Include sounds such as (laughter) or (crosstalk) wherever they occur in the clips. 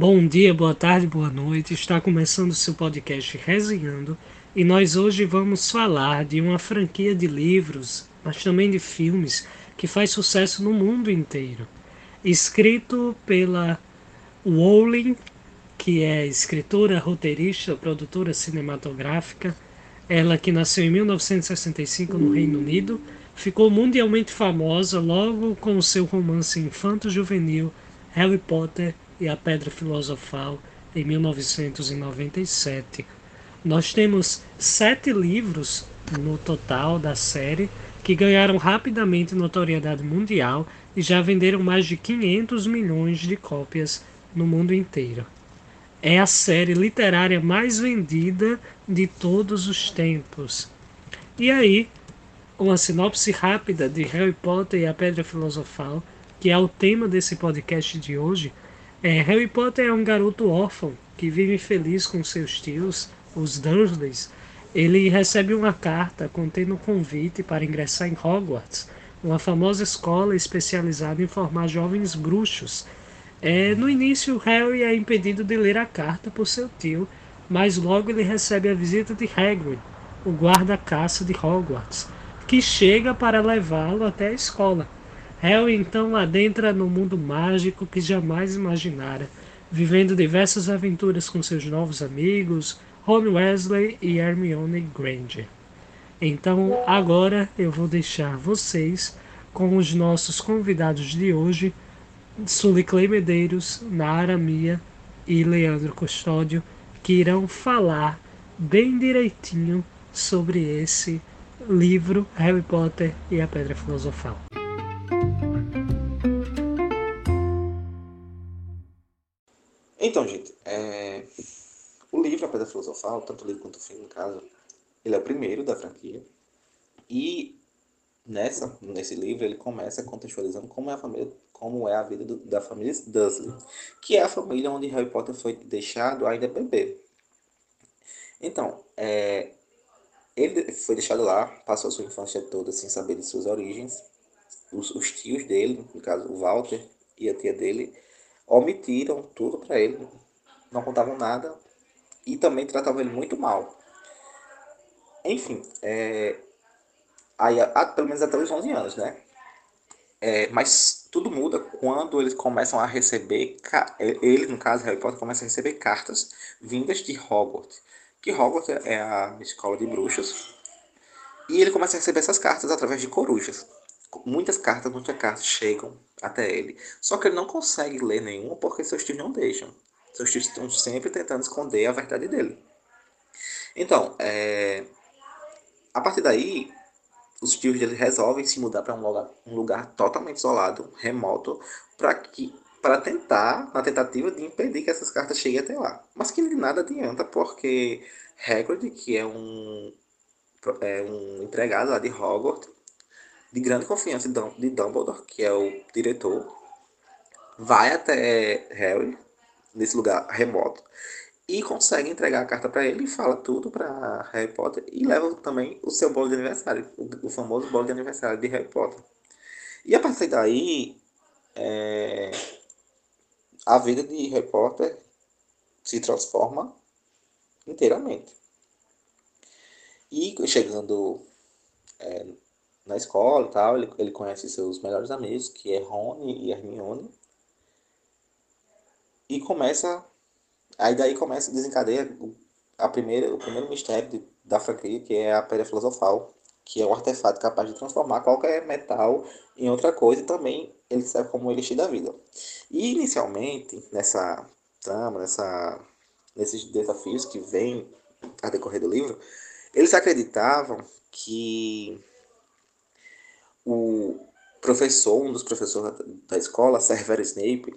Bom dia, boa tarde, boa noite. Está começando o seu podcast Resenhando e nós hoje vamos falar de uma franquia de livros, mas também de filmes que faz sucesso no mundo inteiro. Escrito pela Rowling, que é escritora, roteirista, produtora cinematográfica, ela que nasceu em 1965 no Reino Unido, ficou mundialmente famosa logo com o seu romance infanto-juvenil Harry Potter e a Pedra Filosofal em 1997. Nós temos sete livros no total da série que ganharam rapidamente notoriedade mundial e já venderam mais de 500 milhões de cópias no mundo inteiro. É a série literária mais vendida de todos os tempos. E aí, uma sinopse rápida de Harry Potter e a Pedra Filosofal, que é o tema desse podcast de hoje. É, Harry Potter é um garoto órfão que vive feliz com seus tios, os Dursleys. Ele recebe uma carta contendo um convite para ingressar em Hogwarts, uma famosa escola especializada em formar jovens bruxos. É, no início, Harry é impedido de ler a carta por seu tio, mas logo ele recebe a visita de Hagrid, o guarda-caça de Hogwarts que chega para levá-lo até a escola. Harry então adentra no mundo mágico que jamais imaginara, vivendo diversas aventuras com seus novos amigos, Ron Wesley e Hermione Granger. Então, agora eu vou deixar vocês com os nossos convidados de hoje, Suliclay Medeiros, Nara Mia e Leandro Custódio, que irão falar bem direitinho sobre esse livro Harry Potter e a Pedra Filosofal. A Pedra Filosofal, tanto livro quanto filme, no caso, ele é o primeiro da franquia. E nessa, nesse livro ele começa contextualizando como é a família, como é a vida do, da família Dursley, que é a família onde Harry Potter foi deixado ainda bebê. Então, é, ele foi deixado lá, passou a sua infância toda sem saber de suas origens. Os, os tios dele, no caso o Walter e a tia dele, omitiram tudo para ele, não contavam nada e também tratavam ele muito mal. Enfim, é, aí, pelo menos até os 11 anos, né? É, mas tudo muda quando eles começam a receber, ele no caso, Harry Potter, começa a receber cartas vindas de Hogwarts que Hogwarts é a escola de bruxas. E ele começa a receber essas cartas através de corujas. Muitas cartas, muitas cartas chegam até ele. Só que ele não consegue ler nenhuma porque seus tios não deixam. Seus tios estão sempre tentando esconder a verdade dele. Então, é... a partir daí, os tios dele resolvem se mudar para um lugar, um lugar totalmente isolado, remoto, para que para tentar, na tentativa de impedir que essas cartas cheguem até lá. Mas que de nada adianta, porque Hagrid, que é um, é um empregado lá de Hogwarts, de grande confiança de Dumbledore, que é o diretor, vai até Harry, nesse lugar remoto, e consegue entregar a carta para ele e fala tudo para Harry Potter e leva também o seu bolo de aniversário, o, o famoso bolo de aniversário de Harry Potter. E a partir daí, é, a vida de repórter se transforma inteiramente. E chegando é, na escola e tal, ele, ele conhece seus melhores amigos, que é Rony e Hermione. E começa. Aí daí começa, desencadeia a primeira, o primeiro mistério de, da franquia, que é a Pedra Filosofal, que é um artefato capaz de transformar qualquer metal em outra coisa e também ele serve como elixir da vida. E inicialmente, nessa trama, nessa, nesses desafios que vêm a decorrer do livro, eles acreditavam que o professor, um dos professores da escola, Severus Snape,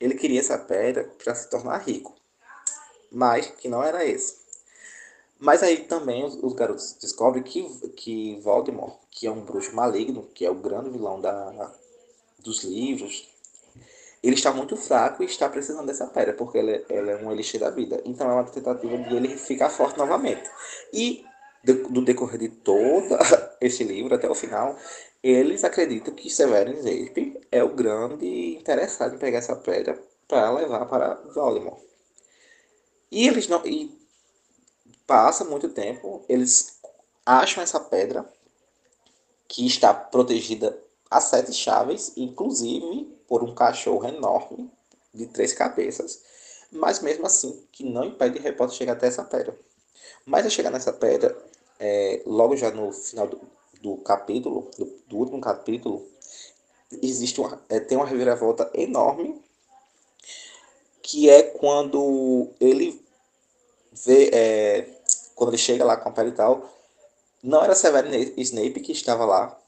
ele queria essa pedra para se tornar rico, mas que não era esse. Mas aí também os, os, garotos descobrem que, que Voldemort, que é um bruxo maligno, que é o grande vilão da, dos livros, ele está muito fraco e está precisando dessa pedra, porque ela, é, ela é um elixir da vida. Então é uma tentativa de ele ficar forte novamente. E do decorrer de todo (laughs) esse livro até o final, eles acreditam que Severus Snape é o grande interessado em pegar essa pedra para levar para Voldemort. E eles não. E passa muito tempo, eles acham essa pedra que está protegida a sete chaves, inclusive por um cachorro enorme de três cabeças, mas mesmo assim que não impede Harry Potter chegar até essa pedra. Mas a chegar nessa pedra, é, logo já no final do, do capítulo, do, do, último capítulo, existe uma, é, tem uma reviravolta enorme que é quando ele vê, é, quando ele chega lá com a pele e tal, não era Severino Snape que estava lá,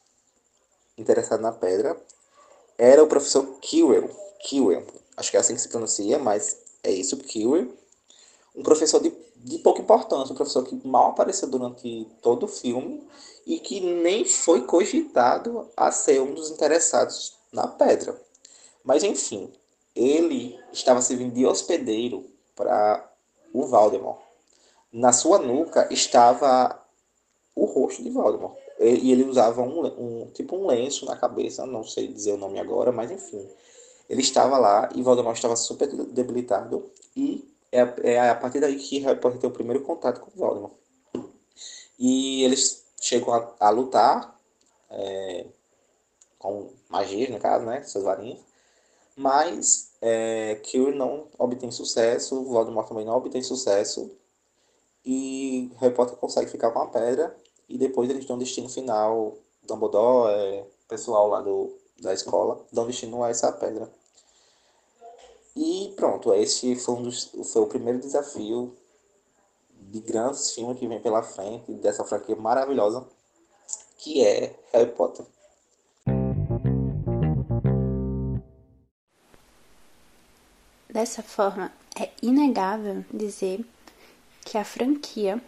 interessado na pedra, era o professor Quirrell, Quirrell, acho que é assim que se pronuncia, mas é isso, Quirrell, um professor de, de pouca importância, um professor que mal apareceu durante todo o filme e que nem foi cogitado a ser um dos interessados na pedra. Mas enfim, ele estava servindo de hospedeiro para o Valdemar. Na sua nuca estava o rosto de Valdemar. E ele usava um, um, tipo um lenço na cabeça, não sei dizer o nome agora, mas enfim. Ele estava lá e Voldemort estava super debilitado e é, é a partir daí que Harry Potter tem o primeiro contato com Voldemort. E eles chegam a, a lutar é, com magia, no caso, né? Suas varinhas. Mas é, não obtém sucesso, Voldemort também não obtém sucesso. E Harry Potter consegue ficar com a pedra. E depois eles dão destino final. Dumbledore, é, pessoal lá do, da escola, dão destino a essa pedra. E pronto, esse foi, um dos, foi o primeiro desafio de grandes filmes que vem pela frente, dessa franquia maravilhosa, que é Harry Potter. Dessa forma, é inegável dizer que a franquia,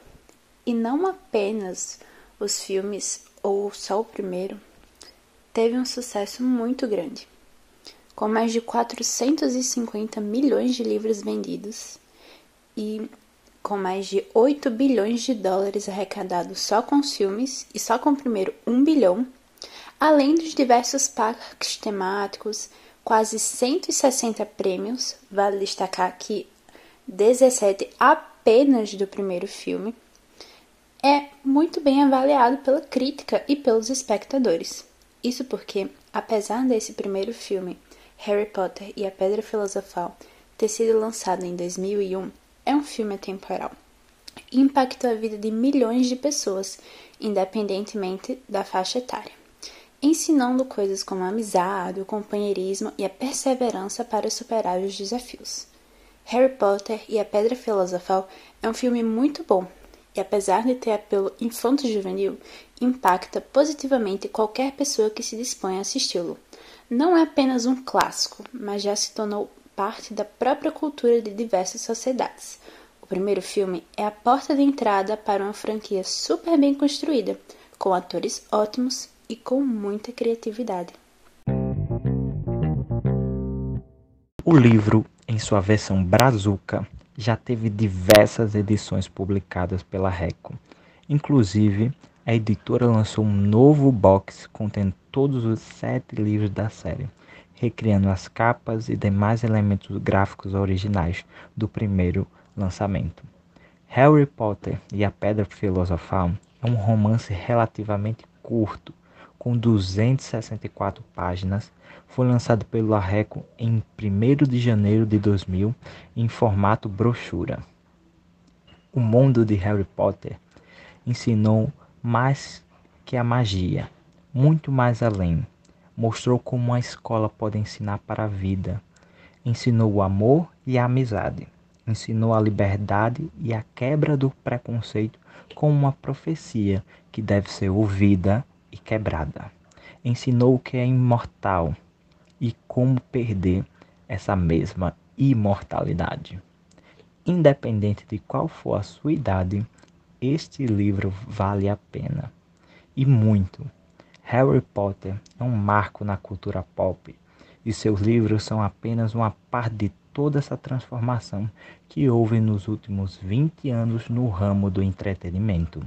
e não apenas os filmes ou só o primeiro, teve um sucesso muito grande. Com mais de 450 milhões de livros vendidos e com mais de 8 bilhões de dólares arrecadados só com os filmes e só com o primeiro 1 bilhão, além dos diversos parques temáticos, quase 160 prêmios, vale destacar que 17 apenas do primeiro filme, é muito bem avaliado pela crítica e pelos espectadores. Isso porque, apesar desse primeiro filme, Harry Potter e a Pedra Filosofal, ter sido lançado em 2001, é um filme atemporal. Impactou a vida de milhões de pessoas, independentemente da faixa etária ensinando coisas como a amizade, o companheirismo e a perseverança para superar os desafios. Harry Potter e a Pedra Filosofal é um filme muito bom e, apesar de ter apelo infanto-juvenil, impacta positivamente qualquer pessoa que se dispõe a assisti-lo. Não é apenas um clássico, mas já se tornou parte da própria cultura de diversas sociedades. O primeiro filme é a porta de entrada para uma franquia super bem construída, com atores ótimos, e com muita criatividade. O livro, em sua versão brazuca, já teve diversas edições publicadas pela Reco. Inclusive, a editora lançou um novo box contendo todos os sete livros da série, recriando as capas e demais elementos gráficos originais do primeiro lançamento. Harry Potter e a Pedra Filosofal é um romance relativamente curto, com 264 páginas, foi lançado pelo Arreco em 1 de janeiro de 2000 em formato brochura. O mundo de Harry Potter ensinou mais que a magia, muito mais além. Mostrou como a escola pode ensinar para a vida. Ensinou o amor e a amizade. Ensinou a liberdade e a quebra do preconceito como uma profecia que deve ser ouvida e quebrada. Ensinou o que é imortal e como perder essa mesma imortalidade. Independente de qual for a sua idade, este livro vale a pena. E muito. Harry Potter é um marco na cultura pop e seus livros são apenas uma parte de toda essa transformação que houve nos últimos 20 anos no ramo do entretenimento.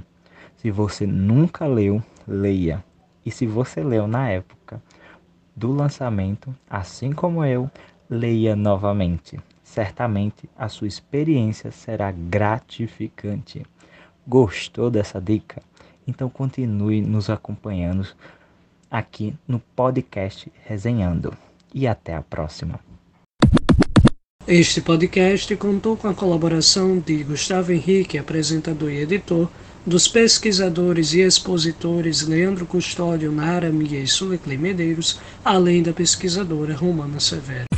Se você nunca leu, leia. E se você leu na época do lançamento, assim como eu, leia novamente. Certamente a sua experiência será gratificante. Gostou dessa dica? Então continue nos acompanhando aqui no podcast Resenhando. E até a próxima. Este podcast contou com a colaboração de Gustavo Henrique, apresentador e editor, dos pesquisadores e expositores Leandro Custódio, Nara Miguel e Suleclei Medeiros, além da pesquisadora Romana Severo.